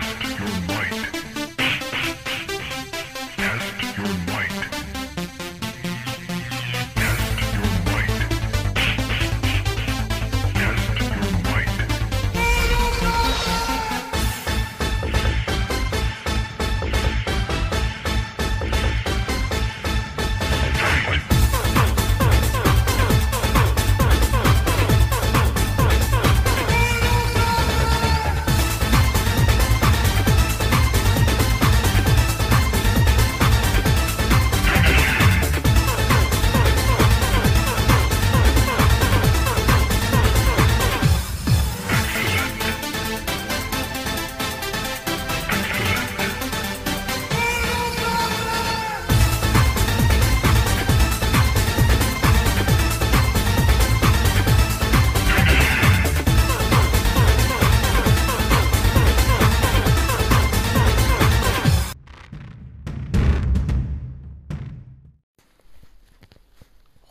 Test your might.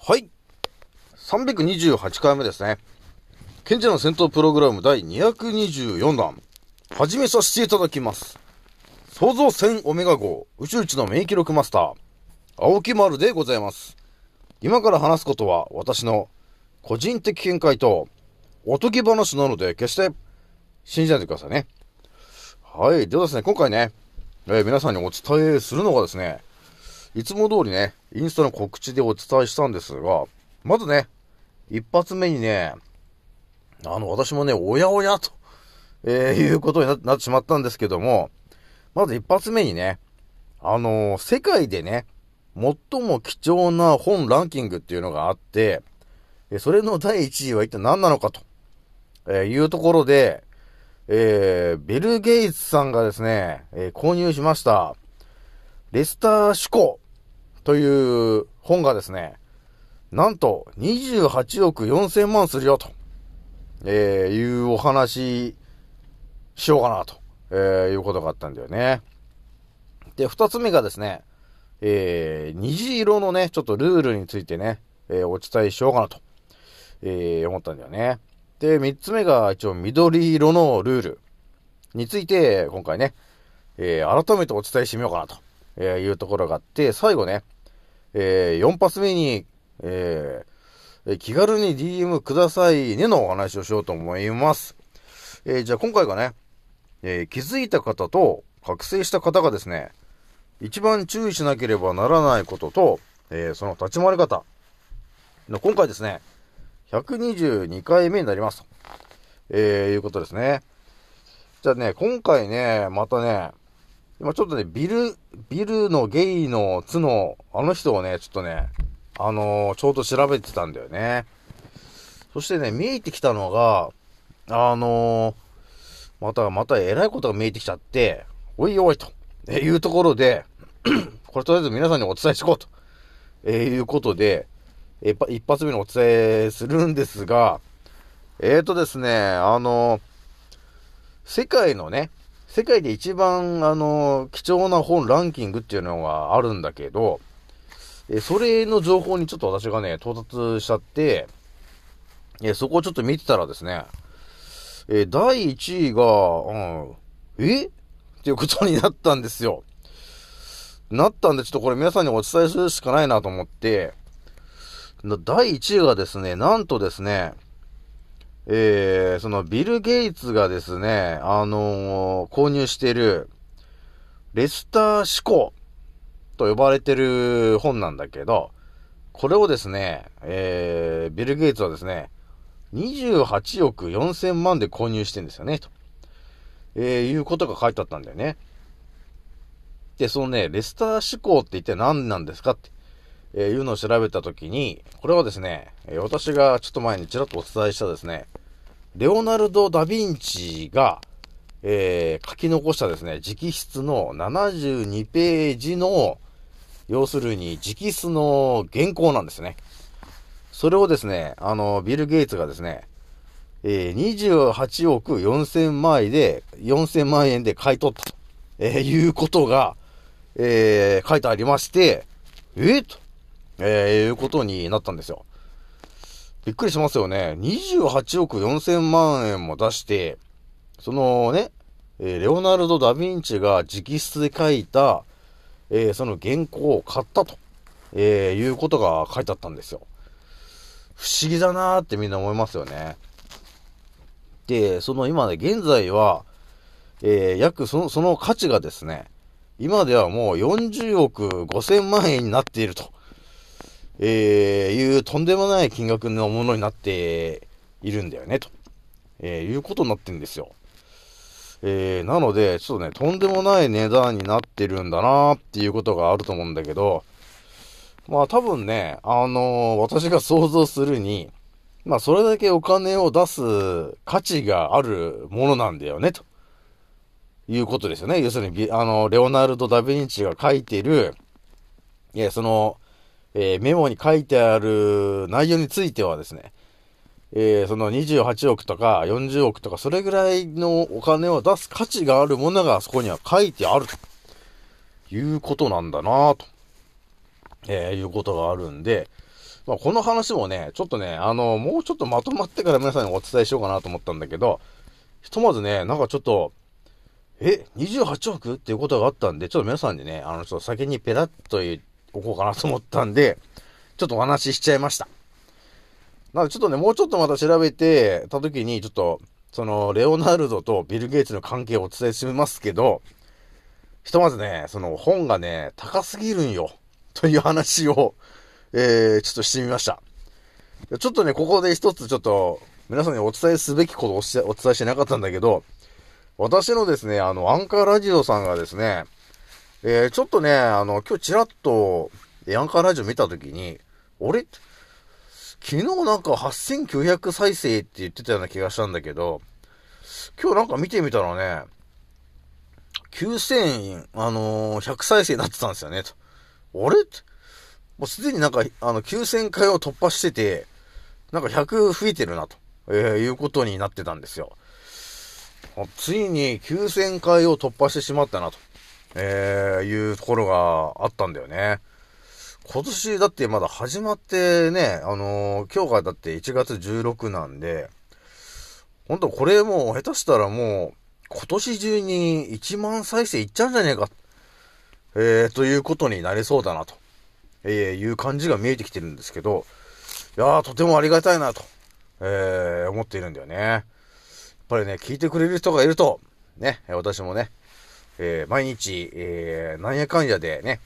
はい。328回目ですね。賢者の戦闘プログラム第224弾。始めさせていただきます。創造戦オメガ号宇宙一の免疫力マスター、青木丸でございます。今から話すことは私の個人的見解とおとぎ話なので決して信じないでくださいね。はい。ではですね、今回ね、えー皆さんにお伝えするのがですね、いつも通りね、インスタの告知でお伝えしたんですが、まずね、一発目にね、あの、私もね、おやおやと、えーいうことにななってしまったんですけども、まず一発目にね、あのー世界でね、最も貴重な本ランキングっていうのがあって、えそれの第1位は一体何なのかと、えーいうところで、えー、ビル・ゲイツさんがですね、えー購入しました、レスター思考という本がですね、なんと28億4千万するよと、えーいうお話しようかなと、えーいうことがあったんだよね。で、二つ目がですね、えー虹色のね、ちょっとルールについてね、えーお伝えしようかなと、えー思ったんだよね。で、三つ目が一応緑色のルールについて、今回ね、えー改めてお伝えしてみようかなと、えーいうところがあって、最後ね、え4発目に、えー気軽に DM くださいねのお話をしようと思います。えーじゃあ今回がね、え気づいた方と覚醒した方がですね、一番注意しなければならないことと、えその立ち回り方の今回ですね、122回目になります、えいうことですね。じゃあね、今回ね、またね、今ちょっとね、ビル、ビルのゲイの津の、あの人をね、ちょっとね、あのーちょうど調べてたんだよね。そしてね、見えてきたのが、あのーまた、また偉いことが見えてきちゃって、おいおいと、えいうところで、これとりあえず皆さんにお伝えしていこうと、えいうことで、えー一発目にお伝えするんですが、えーとですね、あのー世界のね、世界で一番、あの貴重な本ランキングっていうのがあるんだけど、えそれの情報にちょっと私がね、到達しちゃって、えそこをちょっと見てたらですね、え第1位が、うん、え？っていうことになったんですよ。なったんで、ちょっとこれ皆さんにお伝えするしかないなと思って、第1位がですね、なんとですね、えー、そのビル・ゲイツがですね、あのー購入してる、レスター思考と呼ばれてる本なんだけど、これをですね、えー、ビル・ゲイツはですね、28億4千万で購入してんですよね、と。えー、いうことが書いてあったんだよね。で、そのね、レスター思考って一体何なんですかって、えーいうのを調べたときに、これはですね、え私がちょっと前にちらっとお伝えしたですね、レオナルド・ダ・ヴィンチが、えー書き残したですね、直筆の72ページの、要するに直筆の原稿なんですね。それをですね、あの、ビル・ゲイツがですね、えー28億4000万円で、4千万円で買い取ったと、えーいうことが、えー書いてありまして、えーと、えーいうことになったんですよ。びっくりしますよね。28億4000万円も出して、そのね、えー、レオナルド・ダ・ヴィンチが直筆で書いた、えー、その原稿を買ったと、えー、いうことが書いてあったんですよ。不思議だなーってみんな思いますよね。で、その今ね、現在は、えー、約その、その価値がですね、今ではもう40億5000万円になっていると、えー、いうとんでもない金額のものになっているんだよね、と、えー、いうことになってんですよ。えー、なので、ちょっとね、とんでもない値段になってるんだなっていうことがあると思うんだけど、まあ多分ね、あのー、私が想像するに、まあそれだけお金を出す価値があるものなんだよね、ということですよね。要するに、あの、レオナルド・ダ・ヴィンチが書いてる、いや、その、えー、メモに書いてある内容についてはですね、えー、その28億とか40億とか、それぐらいのお金を出す価値があるものがそこには書いてあると。いうことなんだなと、えー、いうことがあるんで、まあ、この話もね、ちょっとね、あの、もうちょっとまとまってから皆さんにお伝えしようかなと思ったんだけど、ひとまずね、なんかちょっと、え、28億っていうことがあったんで、ちょっと皆さんにね、あの、ちょっと先にペラッと言っておこうかなと思ったんで、ちょっとお話ししちゃいました。なのでちょっとね、もうちょっとまた調べてた時に、ちょっと、その、レオナルドとビル・ゲイツの関係をお伝えしますけど、ひとまずね、その本がね、高すぎるんよ。という話を、えー、ちょっとしてみました。ちょっとね、ここで一つちょっと、皆さんにお伝えすべきことをお伝えしてなかったんだけど、私のですね、あの、アンカーラジオさんがですね、えー、ちょっとね、あの、今日ちらっと、アンカーラジオ見たときに、俺、昨日なんか8900再生って言ってたような気がしたんだけど、今日なんか見てみたらね、9000、あのー、100再生になってたんですよね、と。あれもうすでになんか、あの、9000回を突破してて、なんか100増えてるな、と、えー、いうことになってたんですよ。ついに9000回を突破してしまったな、と、えー、いうところがあったんだよね。今年だってまだ始まってね、あのー、今日がだって1月16なんで、ほんとこれもう下手したらもう今年中に1万再生いっちゃうんじゃねえか、えー、ということになりそうだなと、えー、いう感じが見えてきてるんですけど、いやーとてもありがたいなと、えー、思っているんだよね。やっぱりね、聞いてくれる人がいると、ね、私もね、えー、毎日、えー、なんやかんやでね、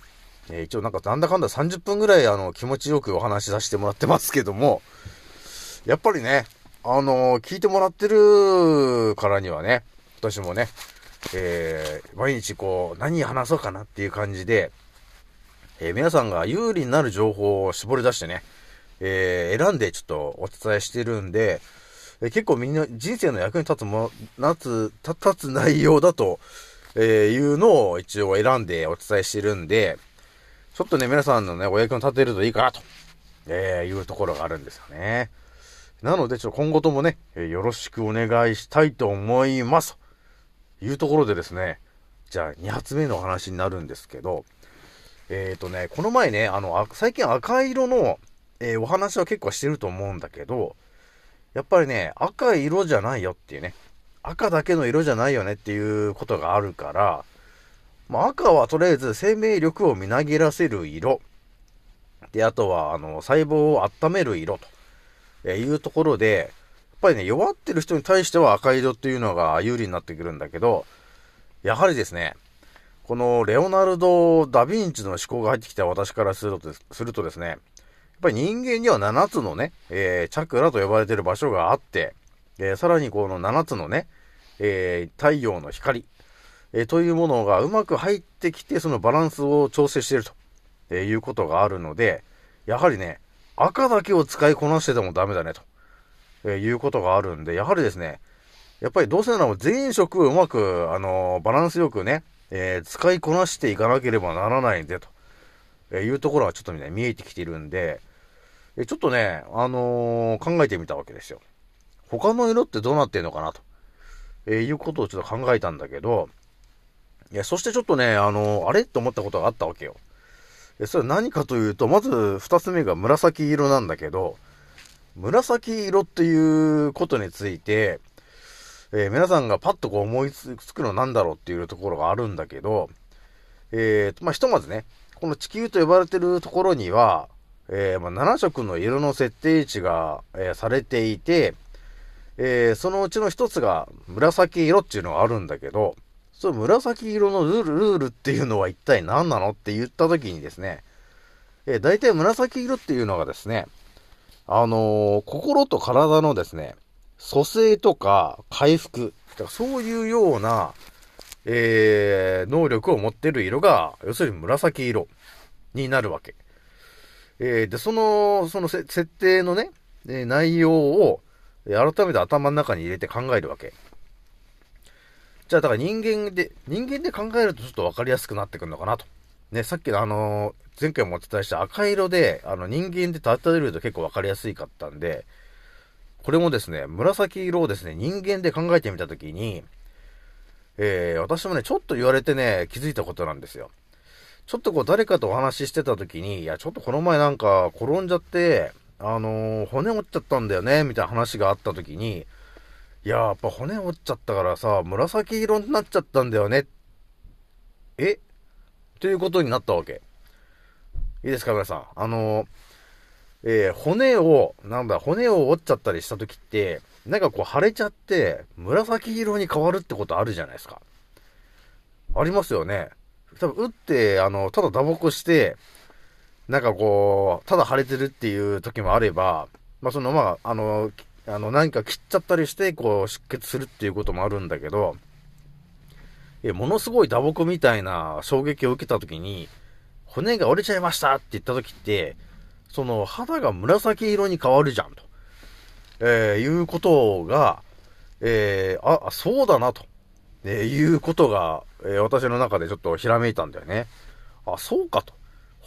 えー、一応なんかなんだかんだ30分ぐらいあの気持ちよくお話しさせてもらってますけども、やっぱりね、あのー、聞いてもらってるからにはね、私もね、えー、毎日こう、何話そうかなっていう感じで、えー、皆さんが有利になる情報を絞り出してね、えー、選んでちょっとお伝えしてるんで、えー、結構みんな人生の役に立つも、なつ、立つ内容だと、えーいうのを一応選んでお伝えしてるんで、ちょっとね、皆さんのね、お役に立てるといいかなと、えー、いうところがあるんですよね。なので、ちょっと今後ともね、えー、よろしくお願いしたいと思います。というところでですね、じゃあ2発目のお話になるんですけど、えっ、ー、とね、この前ね、あの、最近赤色の、えー、お話は結構してると思うんだけど、やっぱりね、赤い色じゃないよっていうね、赤だけの色じゃないよねっていうことがあるから、まあ、赤はとりあえず生命力をみなぎらせる色。で、あとは、あの、細胞を温める色というところで、やっぱりね、弱ってる人に対しては赤色っていうのが有利になってくるんだけど、やはりですね、このレオナルド・ダ・ヴィンチの思考が入ってきた私からするとするとですね、やっぱり人間には7つのね、えー、チャクラと呼ばれてる場所があって、えー、さらにこの7つのね、えー、太陽の光、えー、というものがうまく入ってきて、そのバランスを調整していると、えー、いうことがあるので、やはりね、赤だけを使いこなしててもダメだね、と、えー、いうことがあるんで、やはりですね、やっぱりどうせなら全色うまく、あのバランスよくね、え使いこなしていかなければならないんで、と、えいうところがちょっとね、見えてきているんで、えちょっとね、あの考えてみたわけですよ。他の色ってどうなってんのかなと、えーいうことをちょっと考えたんだけど、いや、そしてちょっとね、あの、あれ？っと思ったことがあったわけよ。それは何かというと、まず二つ目が紫色なんだけど、紫色っていうことについて、えー、皆さんがパッとこう思いつくのなんだろうっていうところがあるんだけど、えー、まあ、ひとまずね、この地球と呼ばれてるところには、えー、まあ、7色の色の設定値が、えー、されていて、えー、そのうちの一つが紫色っていうのがあるんだけど、その紫色のルール、ルールっていうのは一体何なのって言った時にですね、えー、大体紫色っていうのがですね、あのー、心と体のですね、蘇生とか回復、そういうような、えー、能力を持ってる色が、要するに紫色になるわけ。えー、で、その、その設定のね、え、内容を、改めて頭の中に入れて考えるわけ。じゃあ、だから人間で、人間で考えるとちょっとわかりやすくなってくるのかなと。ね、さっきのあのー、前回もお伝えした赤色で、あの人間で例えると結構わかりやすいかったんで、これもですね、紫色をですね、人間で考えてみたときに、えー、私もね、ちょっと言われてね、気づいたことなんですよ。ちょっとこう誰かとお話ししてたときに、いや、ちょっとこの前なんか転んじゃって、あのー、骨折っちゃったんだよね、みたいな話があったときに、いや、やっぱ骨折っちゃったからさ、紫色になっちゃったんだよね。え？ということになったわけ。いいですか、皆さん。あのー、えー、骨を、なんだ、骨を折っちゃったりした時って、なんかこう腫れちゃって、紫色に変わるってことあるじゃないですか。ありますよね。多分、打って、あの、ただ打撲して、なんかこう、ただ腫れてるっていう時もあれば、まあその、まあ、あの、あの、何か切っちゃったりして、こう、出血するっていうこともあるんだけど、え、ものすごい打撲みたいな衝撃を受けた時に、骨が折れちゃいましたって言った時って、その肌が紫色に変わるじゃんと、えー、いうことが、えー、あ、そうだなと、えー、いうことが、えー、私の中でちょっとひらめいたんだよね。あ、そうかと。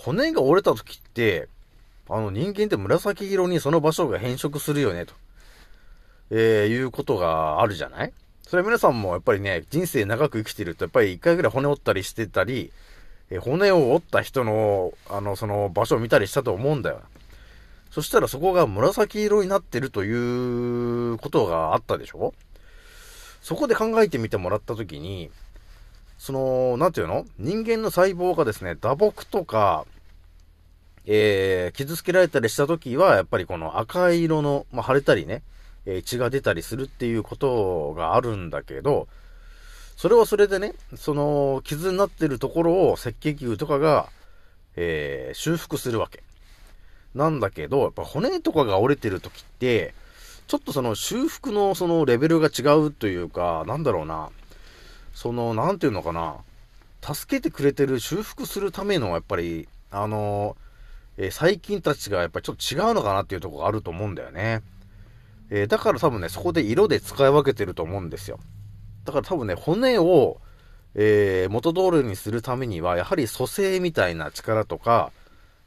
骨が折れた時って、あの人間って紫色にその場所が変色するよねと、えー、いうことがあるじゃない？それは皆さんもやっぱりね、人生長く生きてるとやっぱり一回ぐらい骨折ったりしてたり、え骨を折った人の、あの、その場所を見たりしたと思うんだよ。そしたらそこが紫色になってるということがあったでしょ？そこで考えてみてもらったときに、その、なんていうの？人間の細胞がですね、打撲とか、えー、傷つけられたりしたときは、やっぱりこの赤い色の、まあ、腫れたりね、えー、血が出たりするっていうことがあるんだけど、それはそれでね、その傷になってるところを赤血球とかが、えー、修復するわけ。なんだけど、やっぱ骨とかが折れてる時って、ちょっとその修復のそのレベルが違うというか、なんだろうな。その、なんていうのかな。助けてくれてる修復するための、やっぱり、あの、えー、細菌たちがやっぱりちょっと違うのかなっていうとこがあると思うんだよね。えー、だから多分ね、そこで色で使い分けてると思うんですよ。だから多分ね、骨を、えー、元通りにするためには、やはり蘇生みたいな力とか、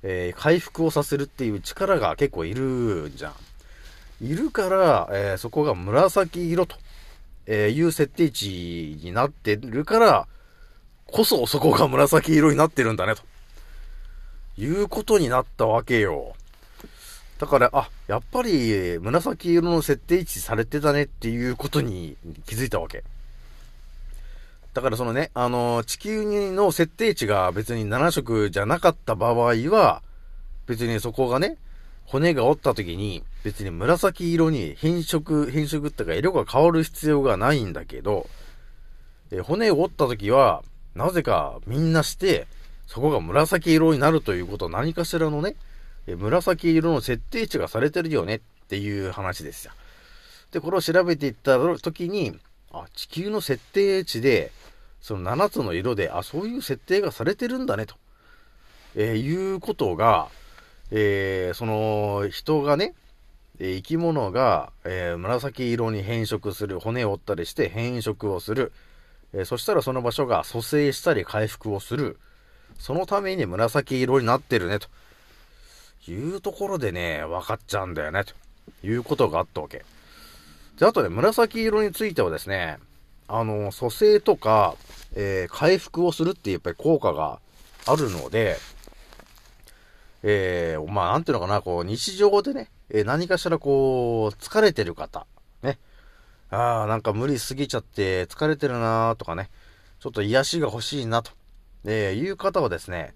えー、回復をさせるっていう力が結構いるんじゃん。いるから、え、そこが紫色と、えーいう設定値になってるから、こそそこが紫色になってるんだね、ということになったわけよ。だから、あ、やっぱり紫色の設定値されてたねっていうことに気づいたわけ。だからそのね、あの、地球の設定値が別に7色じゃなかった場合は、別にそこがね、骨が折った時に、別に紫色に変色、変色ってか色が変わる必要がないんだけど、え骨を折った時は、なぜかみんなして、そこが紫色になるということは何かしらのね、え紫色の設定値がされてるよねっていう話ですよ。で、これを調べていった時に、あ、地球の設定値で、その7つの色で、あ、そういう設定がされてるんだね、と、えー、いうことが、えー、その人がね、え生き物が、えー、紫色に変色する、骨を折ったりして変色をする、えそしたらその場所が蘇生したり回復をする、そのために紫色になってるね、と。いうところでね、分かっちゃうんだよね、と。いうことがあったわけ。で、あとね、紫色についてはですね、あの、蘇生とか、えー、回復をするっていうやっぱり効果があるので、えー、まあ、なんていうのかな、こう、日常でね、え、何かしらこう、疲れてる方、ね、ああ、なんか無理すぎちゃって疲れてるなーとかね、ちょっと癒しが欲しいなと、えー、いう方はですね、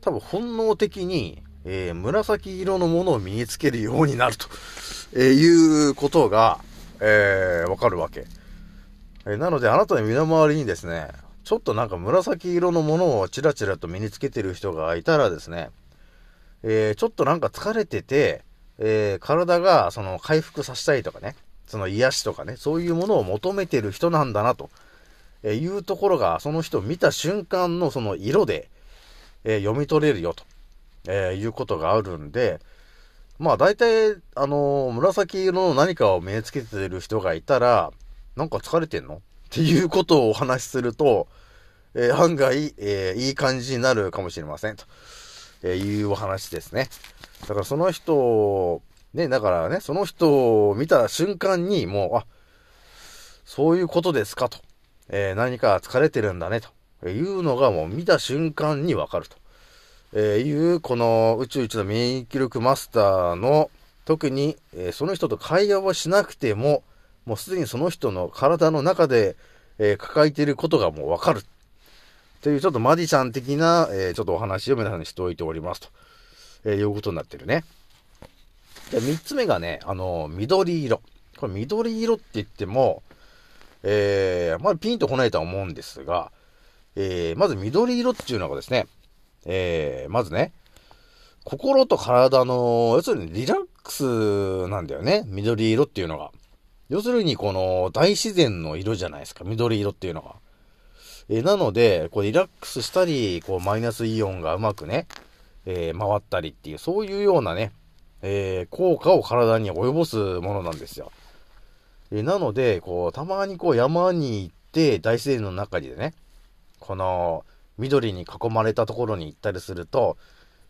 多分本能的に、えー、紫色のものを身につけるようになると、えー、いうことが、えー、わかるわけ。え、なので、あなたの身の回りにですね、ちょっとなんか紫色のものをチラチラと身につけてる人がいたらですね、え、ちょっとなんか疲れてて、えー、体がその回復させたいとかね、その癒しとかね、そういうものを求めてる人なんだなと、えいうところが、その人を見た瞬間のその色で、えー、読み取れるよと、えいうことがあるんで、まあ大体、あの、紫色の何かを身につけてる人がいたら、なんか疲れてんの？っていうことをお話しすると、えー、案外、えー、いい感じになるかもしれません。と、えいうお話ですね。だからその人、ね、だからね、その人を見た瞬間にもう、あ、そういうことですかと。えー、何か疲れてるんだね、というのがもう見た瞬間にわかると。えー、いう、この宇宙一の免疫力マスターの、特に、えー、その人と会話をしなくても、もうすでにその人の体の中で、え、抱えていることがもうわかる。というちょっとマジシャン的な、えちょっとお話を皆さんにしておいておりますと、えいうことになってるね。で、三つ目がね、あの、緑色。これ緑色って言っても、えー、まあピンとこないとは思うんですが、えー、まず緑色っていうのがですね、えー、まずね、心と体の、要するにリラックスなんだよね。緑色っていうのが。要するにこの大自然の色じゃないですか。緑色っていうのが。え、なので、こうリラックスしたり、こうマイナスイオンがうまくね、えー、回ったりっていう、そういうようなね、えー、効果を体に及ぼすものなんですよ。えなので、こう、たまにこう山に行って大自然の中でね、この緑に囲まれたところに行ったりすると、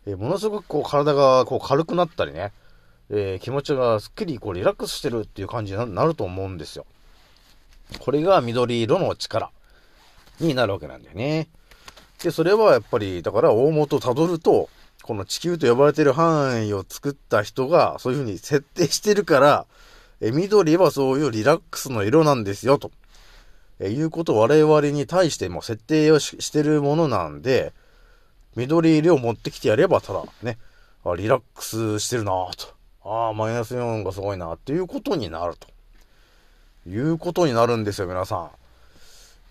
えー、ものすごくこう体がこう軽くなったりね、えー、気持ちがすっきりこうリラックスしてるっていう感じになると思うんですよ。これが緑色の力になるわけなんだよね。で、それはやっぱり、だから大元を辿ると、この地球と呼ばれてる範囲を作った人がそういう風に設定してるから、え緑はそういうリラックスの色なんですよ、と。えいうことを我々に対しても設定をしてるものなんで、緑色を持ってきてやれば、ただね、あリラックスしてるなぁと。ああ、マイナスイオンがすごいなっていうことになると。いうことになるんですよ、皆さん。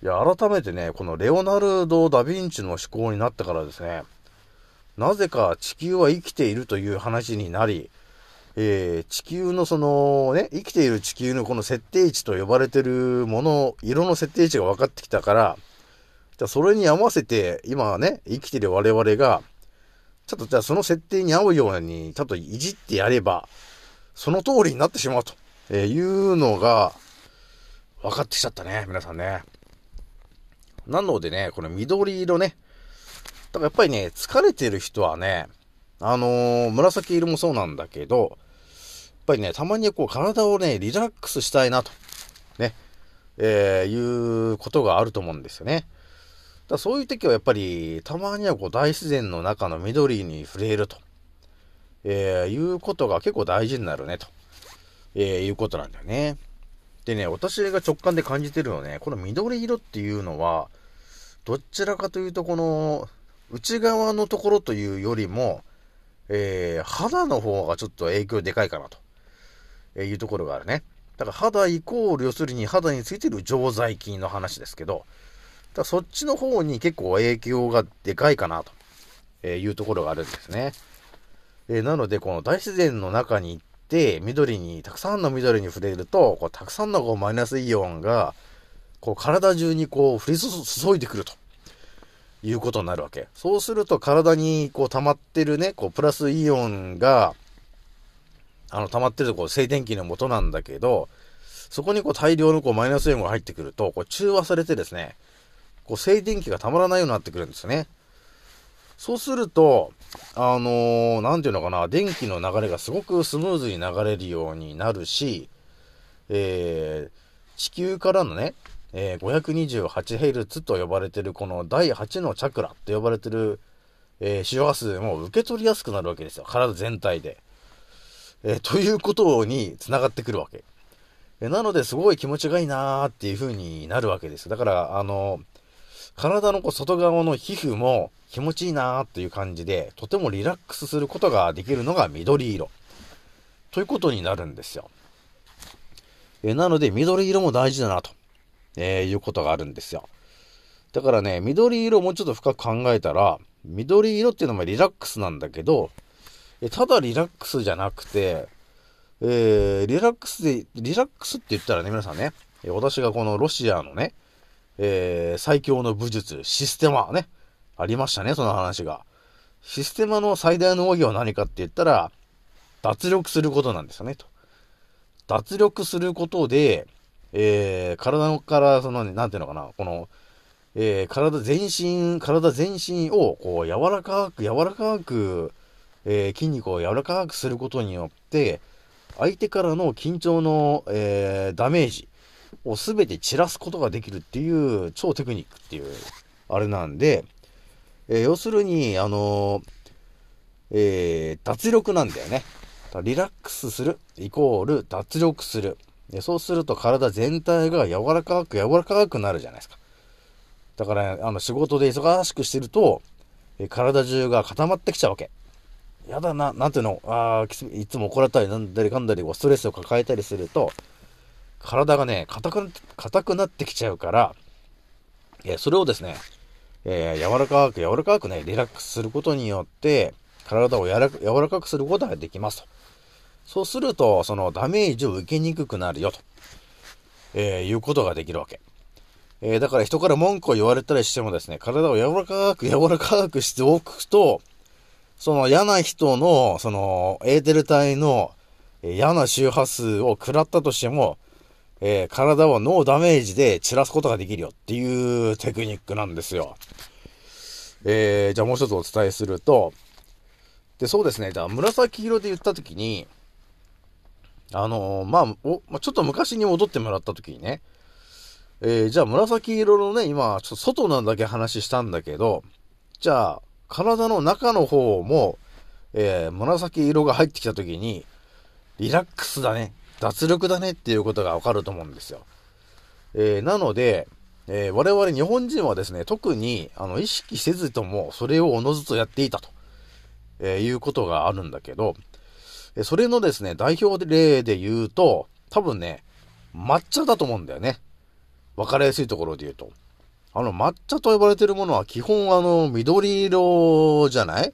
いや、改めてね、このレオナルド・ダ・ヴィンチの思考になってからですね、なぜか地球は生きているという話になり、えー、地球のそのね、生きている地球のこの設定値と呼ばれてるもの、色の設定値が分かってきたから、じゃそれに合わせて、今ね、生きている我々が、ちょっとじゃあその設定に合うように、ちょっといじってやれば、その通りになってしまうと、えいうのが、分かってきちゃったね、皆さんね。なのでね、この緑色ね、だからやっぱりね、疲れてる人はね、あのー、紫色もそうなんだけど、やっぱりね、たまにこう体をね、リラックスしたいなと、ね、えー、いうことがあると思うんですよね。だそういう時はやっぱり、たまにはこう大自然の中の緑に触れると、えー、いうことが結構大事になるね、と、えー、いうことなんだよね。でね、私が直感で感じてるのはね、この緑色っていうのは、どちらかというとこの、内側のところというよりも、えー、肌の方がちょっと影響でかいかなと。えいうところがあるね。だから肌イコール、要するに肌についてる常在菌の話ですけど、だそっちの方に結構影響がでかいかなと、えいうところがあるんですね。えー、なので、この大自然の中に行って、緑に、たくさんの緑に触れると、こうたくさんのこうマイナスイオンが、こう体中にこう降り注いでくると。いうことになるわけ。そうすると体にこう溜まってるね、こうプラスイオンが、あの、溜まってるとこう静電気の元なんだけど、そこにこう大量のこうマイナスイオンが入ってくると、こう中和されてですね、こう静電気がたまらないようになってくるんですね。そうすると、あのー、なんていうのかな、電気の流れがすごくスムーズに流れるようになるし、えー、地球からのね、えー、528Hz と呼ばれてるこの第8のチャクラと呼ばれてる、えー、周波数も受け取りやすくなるわけですよ。体全体で。えー、ということに繋がってくるわけ。えなので、すごい気持ちがいいなーっていう風になるわけです。だから、あの、体のこう外側の皮膚も気持ちいいなーっていう感じで、とてもリラックスすることができるのが緑色。ということになるんですよ。えなので、緑色も大事だなと、えー、いうことがあるんですよ。だからね、緑色もうちょっと深く考えたら、緑色っていうのもリラックスなんだけど、ただリラックスじゃなくて、えー、リラックスで、リラックスって言ったらね、皆さんね、私がこのロシアのね、えー、最強の武術、システマね、ありましたね、その話が。システマの最大の奥義は何かって言ったら、脱力することなんですよね、と。脱力することで、えー、体から、その、なんていうのかな、この、えー、体全身、体全身を、こう、柔らかく、柔らかく、えー、筋肉を柔らかくすることによって、相手からの緊張の、えー、ダメージを全て散らすことができるっていう超テクニックっていう、あれなんで、え、要するに、あのえ、脱力なんだよね。リラックスする、イコール脱力する。でそうすると体全体が柔らかく柔らかくなるじゃないですか。だから、あの仕事で忙しくしてると、え体中が固まってきちゃうわけ。やだな、なんていうの、ああいつも怒られたりなんだりかんだり、ストレスを抱えたりすると、体がね、硬く、硬くなってきちゃうから、えそれをですね、えー、柔らかく柔らかくね、リラックスすることによって、体を柔ら柔らかくすることができますと。そうすると、そのダメージを受けにくくなるよと、えー、いうことができるわけ。えー、だから人から文句を言われたりしてもですね、体を柔らかく柔らかくしておくと、その嫌な人の、その、エーテル体の嫌な周波数を食らったとしても、えー、体をノーダメージで散らすことができるよっていうテクニックなんですよ。えー、じゃあもう一つお伝えすると、で、そうですね、じゃあ紫色で言ったときに、あのー、まあ、お、まあ、ちょっと昔に戻ってもらったときにね、えー、じゃあ紫色のね、今、ちょっと外なんだけ話したんだけど、じゃあ、体の中の方も、えー、紫色が入ってきた時に、リラックスだね、脱力だねっていうことがわかると思うんですよ。えー、なので、えー、我々日本人はですね、特に、あの、意識せずとも、それをおのずとやっていたと、えいうことがあるんだけど、それのですね、代表例で言うと、多分ね、抹茶だと思うんだよね。わかりやすいところで言うと。あの、抹茶と呼ばれてるものは基本あの、緑色じゃない？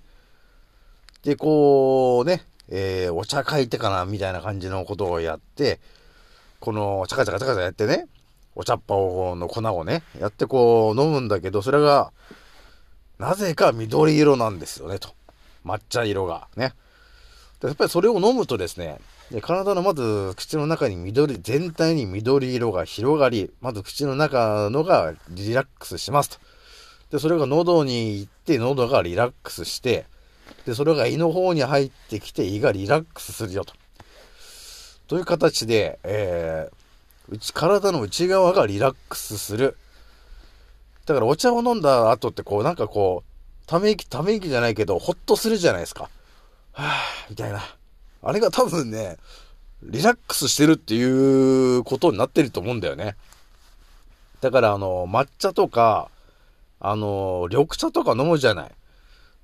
で、こうね、えー、お茶書いてかな、みたいな感じのことをやって、この、チャカチャカチャカチャやってね、お茶っ葉を、の粉をね、やってこう、飲むんだけど、それが、なぜか緑色なんですよね、と。抹茶色が、ね。やっぱりそれを飲むとですね、で体のまず口の中に緑、全体に緑色が広がり、まず口の中のがリラックスしますと。で、それが喉に行って喉がリラックスして、で、それが胃の方に入ってきて胃がリラックスするよと。という形で、えー、内、体の内側がリラックスする。だからお茶を飲んだ後ってこうなんかこう、ため息、ため息じゃないけど、ほっとするじゃないですか。はぁ、みたいな。あれが多分ね、リラックスしてるっていうことになってると思うんだよね。だからあの、抹茶とか、あの、緑茶とか飲むじゃない。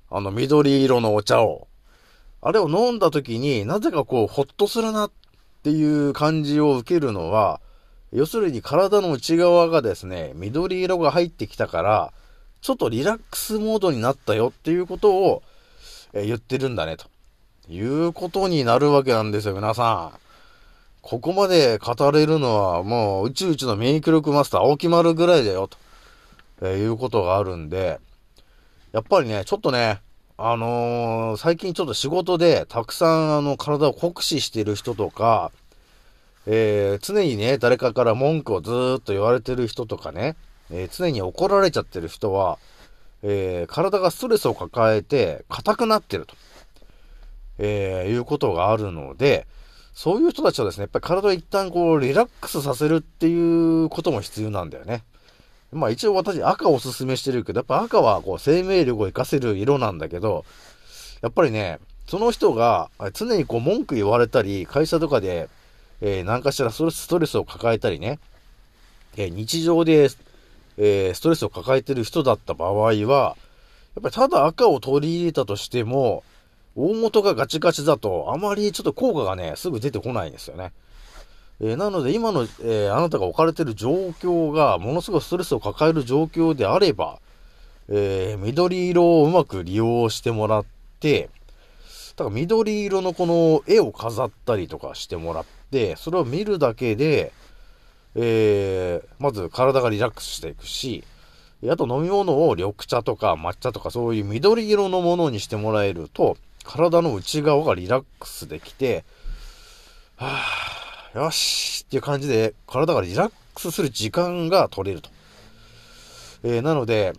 あの、緑色のお茶を。あれを飲んだ時になぜかこう、ほっとするなっていう感じを受けるのは、要するに体の内側がですね、緑色が入ってきたから、ちょっとリラックスモードになったよっていうことを、え言ってるんだねと。いうことになるわけなんですよ、皆さん。ここまで語れるのはもう宇宙一の免疫力マスター青木丸ぐらいだよ、と、えー、いうことがあるんで、やっぱりね、ちょっとね、あのー、最近ちょっと仕事でたくさんあの体を酷使してる人とか、えー、常にね、誰かから文句をずーっと言われてる人とかね、えー、常に怒られちゃってる人は、えー、体がストレスを抱えて硬くなってると。えー、いうことがあるので、そういう人たちはですね、やっぱり体を一旦こう、リラックスさせるっていうことも必要なんだよね。まあ一応私赤をおすすめしてるけど、やっぱ赤はこう生命力を活かせる色なんだけど、やっぱりね、その人が常にこう文句言われたり、会社とかで、えー、何かしたらストレスを抱えたりね、えー、日常で、えー、ストレスを抱えてる人だった場合は、やっぱりただ赤を取り入れたとしても、大元がガチガチだと、あまりちょっと効果がね、すぐ出てこないんですよね。えー、なので今の、えー、あなたが置かれてる状況が、ものすごいストレスを抱える状況であれば、えー、緑色をうまく利用してもらって、だから緑色のこの絵を飾ったりとかしてもらって、それを見るだけで、えー、まず体がリラックスしていくし、あと飲み物を緑茶とか抹茶とかそういう緑色のものにしてもらえると、体の内側がリラックスできて、はぁ、よしっていう感じで、体がリラックスする時間が取れると。えー、なので、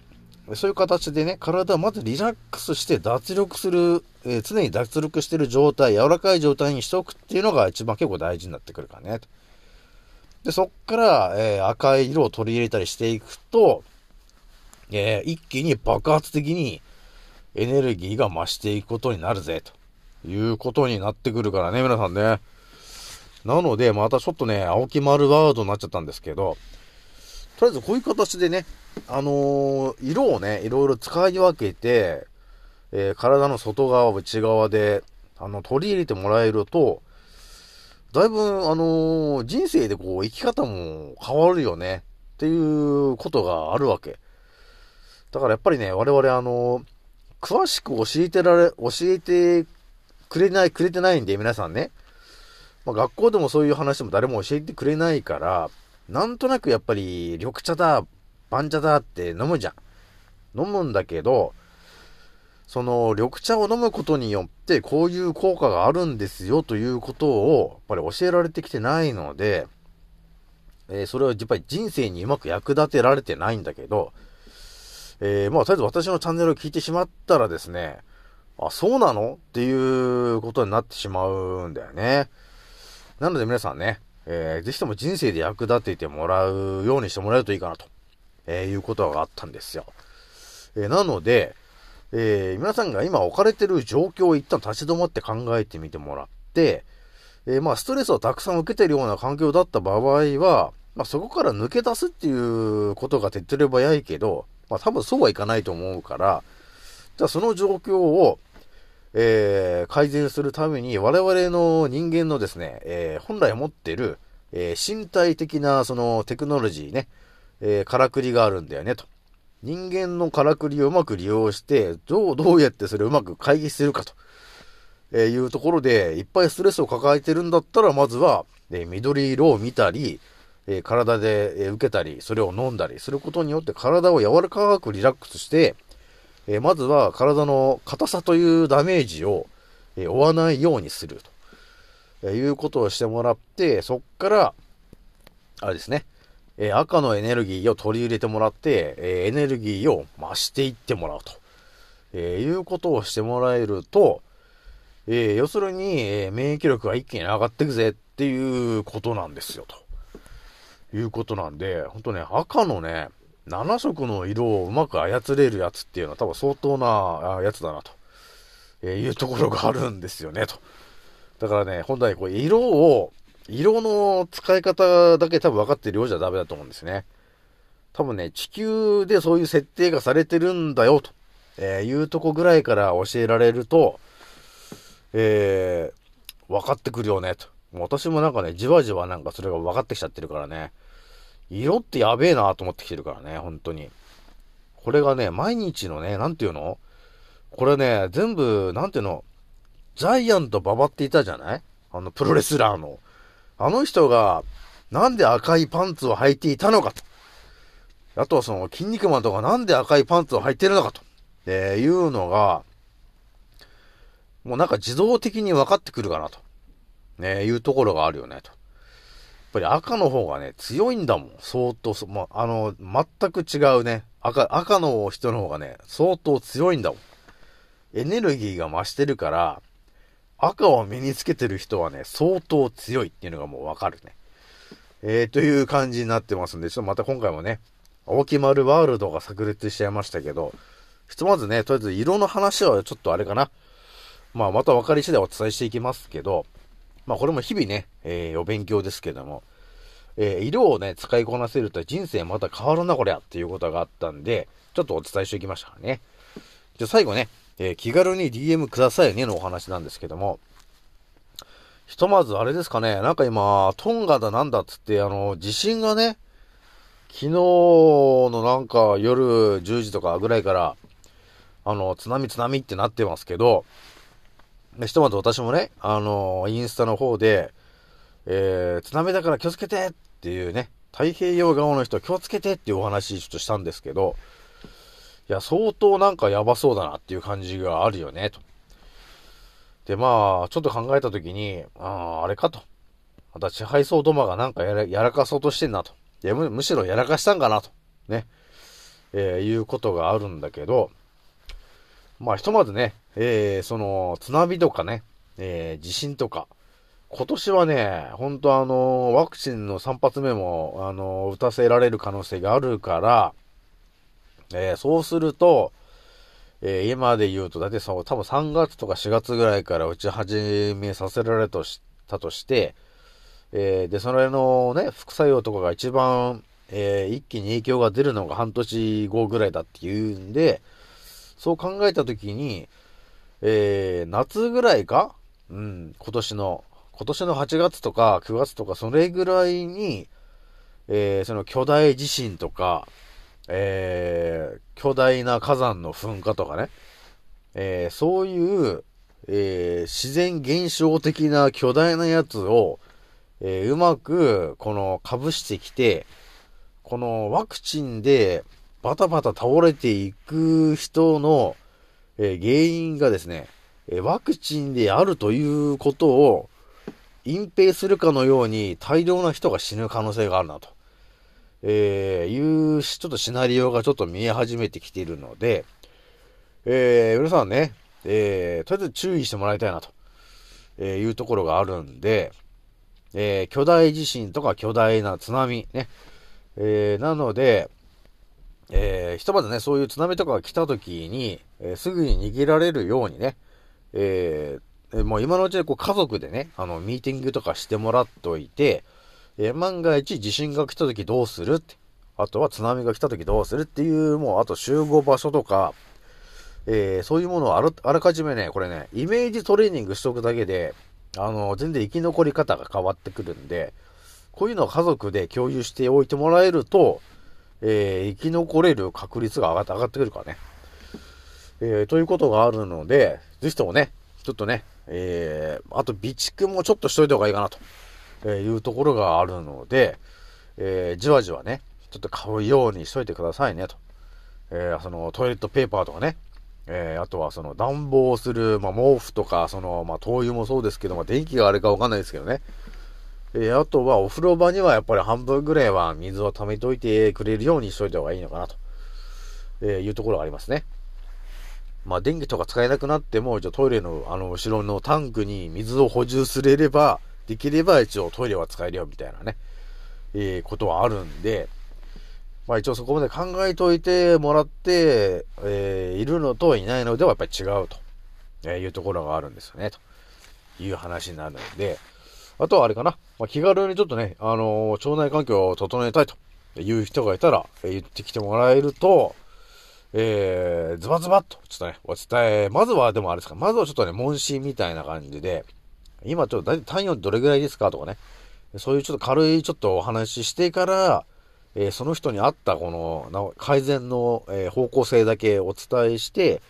そういう形でね、体をまずリラックスして脱力する、えー、常に脱力してる状態、柔らかい状態にしておくっていうのが一番結構大事になってくるからね。で、そっから、えー、赤い色を取り入れたりしていくと、えー、一気に爆発的にエネルギーが増していくことになるぜ、ということになってくるからね、皆さんね。なので、またちょっとね、青木丸ワードになっちゃったんですけど、とりあえずこういう形でね、あのー、色をね、いろいろ使い分けて、えー、体の外側、内側で、あの、取り入れてもらえると、だいぶ、あのー、人生でこう、生き方も変わるよね、っていうことがあるわけ。だからやっぱりね、我々あの詳しく教えてられ、教えてくれない、くれてないんで、皆さんね。まあ、学校でもそういう話も誰も教えてくれないから、なんとなくやっぱり緑茶だ、番茶だって飲むじゃん。飲むんだけど、その緑茶を飲むことによってこういう効果があるんですよということをやっぱり教えられてきてないので、えー、それはやっぱり人生にうまく役立てられてないんだけど、えー、まあとりあえず私のチャンネルを聞いてしまったらですね、あ、そうなの？っていうことになってしまうんだよね。なので皆さんね、えー、ぜひとも人生で役立ててもらうようにしてもらえるといいかなと、えー、いうことがあったんですよ。えー、なので、えー、皆さんが今置かれてる状況を一旦立ち止まって考えてみてもらって、えー、まあ、ストレスをたくさん受けてるような環境だった場合は、まあ、そこから抜け出すっていうことが手っ取り早いけど、まあ、多分そうはいかないと思うから、じゃあその状況を、えー、改善するために我々の人間のですね、えー、本来持ってる、えー、身体的なそのテクノロジーね、えからくりがあるんだよねと。人間のからくりをうまく利用して、どう、どうやってそれをうまく解決するかと、えいうところで、いっぱいストレスを抱えてるんだったら、まずは、え緑色を見たり、え体で、え受けたり、それを飲んだりすることによって体を柔らかくリラックスして、えまずは体の硬さというダメージを、え負わないようにすると、えいうことをしてもらって、そっから、あれですね、え赤のエネルギーを取り入れてもらって、えエネルギーを増していってもらうと、えいうことをしてもらえると、え要するに、え免疫力が一気に上がっていくぜっていうことなんですよ、と。いうことなんで、ほんとね、赤のね、7色の色をうまく操れるやつっていうのは多分相当なやつだなと、えいうところがあるんですよね、と。だからね、本来こう色を色の使い方だけ多分分かってるようじゃダメだと思うんですね。多分ね、地球でそういう設定がされてるんだよ、と、え、いうとこぐらいから教えられると、えー、分かってくるよね、と。私もなんかね、じわじわなんかそれが分かってきちゃってるからね。色ってやべえなと思ってきてるからね、本当に。これがね、毎日のね、なんていうの？これね、全部、なんていうの？ジャイアント馬場っていたじゃない？あの、プロレスラーの。あの人が、なんで赤いパンツを履いていたのかと。あとはその、筋肉マンとかなんで赤いパンツを履いてるのかと。えー、いうのが、もうなんか自動的に分かってくるかなと。ね、いうところがあるよね、と。やっぱり赤の方がね、強いんだもん。相当、まあ、の、全く違うね。赤、赤の人の方がね、相当強いんだもん。エネルギーが増してるから、赤を身につけてる人はね、相当強いっていうのがもうわかるね。えー、という感じになってますんで、ちょっとまた今回もね、大木丸ワールドが炸裂しちゃいましたけど、ひとまずね、とりあえず色の話はちょっとあれかな。まあ、また分かり次第お伝えしていきますけど、まあこれも日々ね、えー、お勉強ですけども、えー、色をね、使いこなせると人生また変わるな、こりゃっていうことがあったんで、ちょっとお伝えしておきましたね。じゃ最後ね、えー、気軽に DM くださいねのお話なんですけども、ひとまずあれですかね、なんか今、トンガだなんだっつって、あの、地震がね、昨日のなんか夜10時とかぐらいから、あの、津波津波ってなってますけど、ひとまず私もね、あの、インスタの方で、えー、津波だから気をつけてっていうね、太平洋側の人気をつけてっていうお話ちょっとしたんですけど、いや、相当なんかやばそうだなっていう感じがあるよね、と。で、まあ、ちょっと考えたときに、ああ、あれかと。また支配層どまがなんかやらやらかそうとしてんなと。いやむ、むしろやらかしたんかなと。ね。えー、いうことがあるんだけど、まあ、ひとまずね、えー、その、津波とかね、えー、地震とか、今年はね、本当あの、ワクチンの3発目も、あの、打たせられる可能性があるから、えー、そうすると、えー、今で言うと、だってそう、多分3月とか4月ぐらいから打ち始めさせられとしたとして、えー、で、それのね、副作用とかが一番、えー、一気に影響が出るのが半年後ぐらいだっていうんで、そう考えたときに、えー、夏ぐらいかうん、今年の今年の8月とか9月とかそれぐらいに、えー、その巨大地震とか、えー、巨大な火山の噴火とかね、えー、そういう、えー自然現象的な巨大なやつを、えーうまく、この、かぶしてきて、このワクチンでバタバタ倒れていく人の、え原因がですね、えワクチンであるということを、隠蔽するかのように大量な人が死ぬ可能性があるなと、えー、いう、ちょっとシナリオがちょっと見え始めてきているので、えー、皆さんね、えー、とりあえず注意してもらいたいなと、えいうところがあるんで、え巨大地震とか巨大な津波ね、えなので、えひとまずね、そういう津波とかが来た時に、えすぐに逃げられるようにね、えー、もう今のうちでこう家族でね、あの、ミーティングとかしてもらっといて、え万が一地震が来た時どうするって、あとは津波が来た時どうするっていう、もうあと集合場所とか、えー、そういうものをあらあらかじめね、これね、イメージトレーニングしとくだけで、あの、全然生き残り方が変わってくるんで、こういうのを家族で共有しておいてもらえると、えー、生き残れる確率が上がって、上がってくるからね。えー、ということがあるので、ぜひともね、ちょっとね、えー、あと備蓄もちょっとしといた方がいいかなと、いうところがあるので、えー、じわじわね、ちょっと買うようにしといてくださいねと。えー、そのトイレットペーパーとかね、えー、あとはその暖房する、まあ、毛布とか、その、まあ、灯油もそうですけど、まあ、電気があれかわかんないですけどね。え、あとはお風呂場にはやっぱり半分ぐらいは水を溜めといてくれるようにしといた方がいいのかなと、えいうところがありますね。まあ、電気とか使えなくなっても、一応トイレの、あの、後ろのタンクに水を補充すれれば、できれば一応トイレは使えるよ、みたいなね、えー、ことはあるんで、まあ一応そこまで考えといてもらって、えー、いるのといないのではやっぱり違うと、えいうところがあるんですよね、という話になるので、あとはあれかな、まあ、気軽にちょっとね、あのー、腸内環境を整えたいという人がいたら、え言ってきてもらえると、えー、ズバズバっと、ちょっとね、お伝え、まずはでもあれですか、まずはちょっとね、問診みたいな感じで、今ちょっと大体単位はどれぐらいですかとかね、そういうちょっと軽いちょっとお話ししてから、えー、その人に合ったこの改善の、えー、方向性だけお伝えして、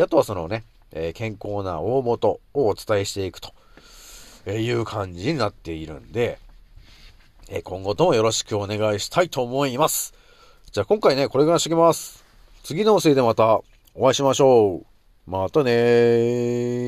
あとはそのね、えー、健康な大元をお伝えしていくと、えいう感じになっているんで、え今後ともよろしくお願いしたいと思います。じゃあ今回ね、これぐらいしてきます。次のせいでまたお会いしましょう。またねー。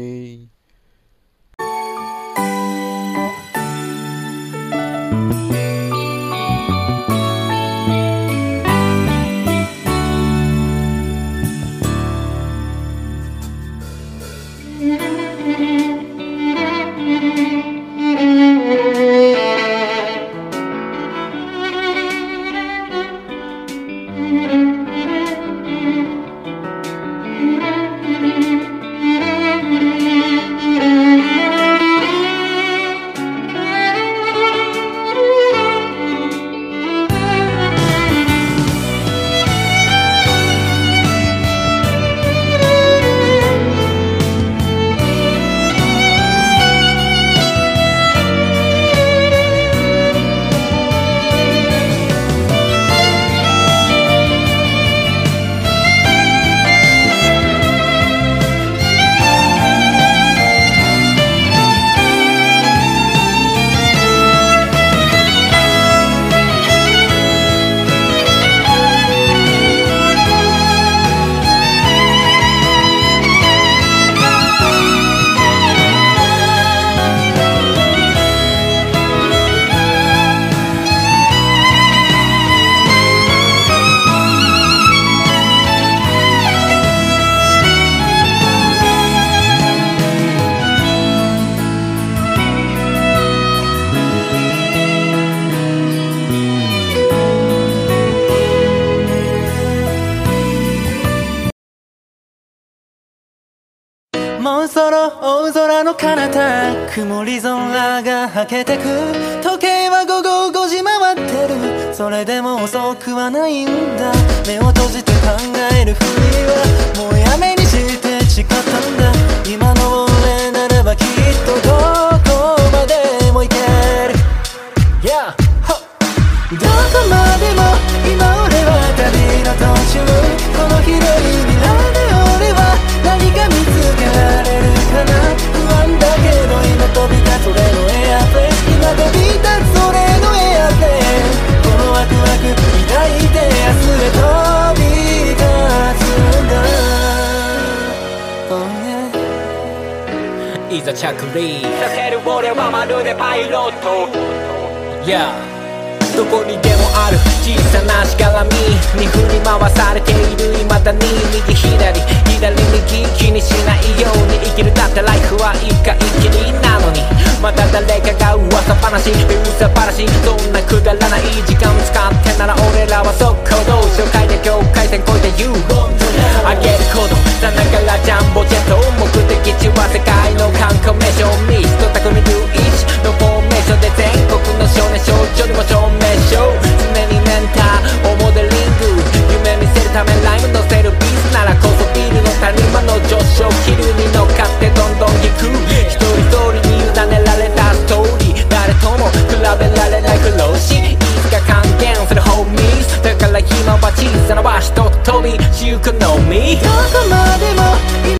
の彼方曇り空がはけてく。時計は午後5時回ってる。それでも遅くはないんだ。目を閉じて考えるふりはもうやめにいざ着陸させる俺はまるでパイロット Yeah. どこにでもある小さなしがらみに振り回されている。未だに右左左右気にしないように生きる。だってライフは一回きりなのにまた誰かが噂話噂話そんなくだらない時間使ってなら俺らは速攻動紹介で境界線越えて言う。あげるほどさながらジャンボジェット目的地は世界の観光名所ミスト匠ル一のフォーメーションで全国の少年少女にも証明書常にねメンターをモデリング夢見せるためライムのせるビーならこそビルの谷間の上昇気流に乗っかってどんどん引く。一人一人に委ねられたストーリー。誰とも比べられない苦労しいつか還元するホーミーだから今は小さな場所と飛びしゆのみ。どこまでも